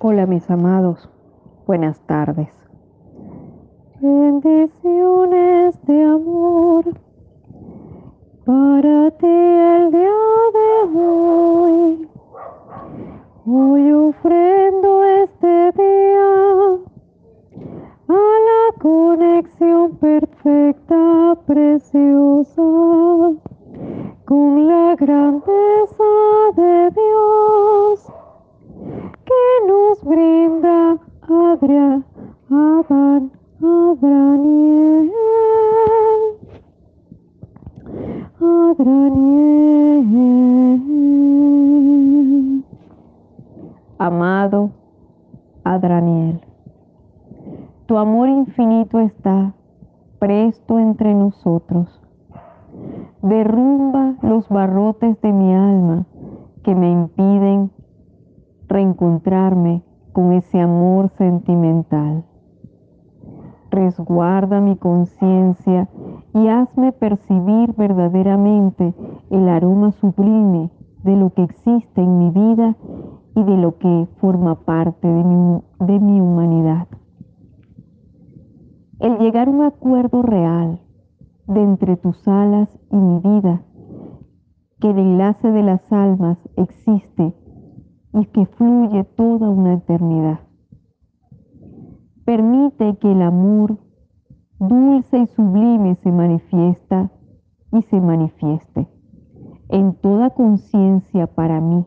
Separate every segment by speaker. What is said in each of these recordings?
Speaker 1: Hola mis amados, buenas tardes. Bendiciones de amor para ti el día de hoy. Hoy ofrendo este día a la conexión perfecta, preciosa, Adrián, Adán, Adraniel. Adraniel. Amado Adraniel, tu amor infinito está presto entre nosotros. Derrumba los barrotes de mi alma que me impiden reencontrarme con ese amor sentimental. Resguarda mi conciencia y hazme percibir verdaderamente el aroma sublime de lo que existe en mi vida y de lo que forma parte de mi, humanidad. El llegar a un acuerdo real de entre tus alas y mi vida, que el enlace de las almas existe y que fluye toda una eternidad. Permite que el amor dulce y sublime se manifiesta y se manifieste en toda conciencia para mí.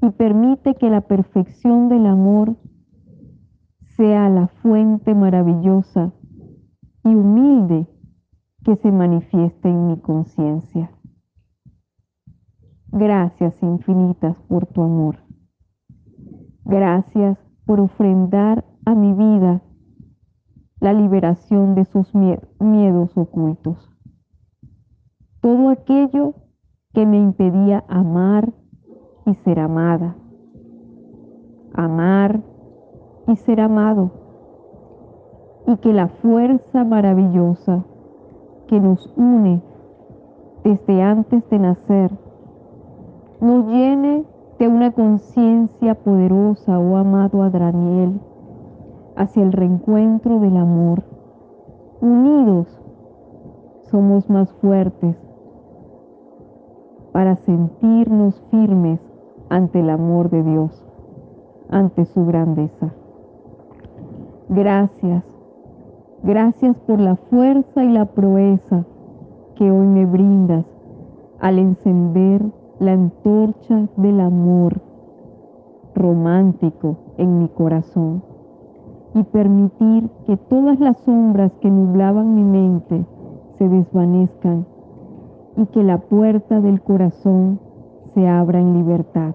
Speaker 1: Y permite que la perfección del amor sea la fuente maravillosa y humilde que se manifieste en mi conciencia. Gracias infinitas por tu amor. Gracias por ofrendar a mi vida la liberación de sus miedos ocultos. Todo aquello que me impedía amar y ser amada. Amar y ser amado. Y que la fuerza maravillosa que nos une desde antes de nacer nos llene de una conciencia poderosa, oh amado Adraniel, hacia el reencuentro del amor. Unidos somos más fuertes para sentirnos firmes ante el amor de Dios, ante su grandeza. Gracias, gracias por la fuerza y la proeza que hoy me brindas al encender la antorcha del amor romántico en mi corazón y permitir que todas las sombras que nublaban mi mente se desvanezcan y que la puerta del corazón se abra en libertad.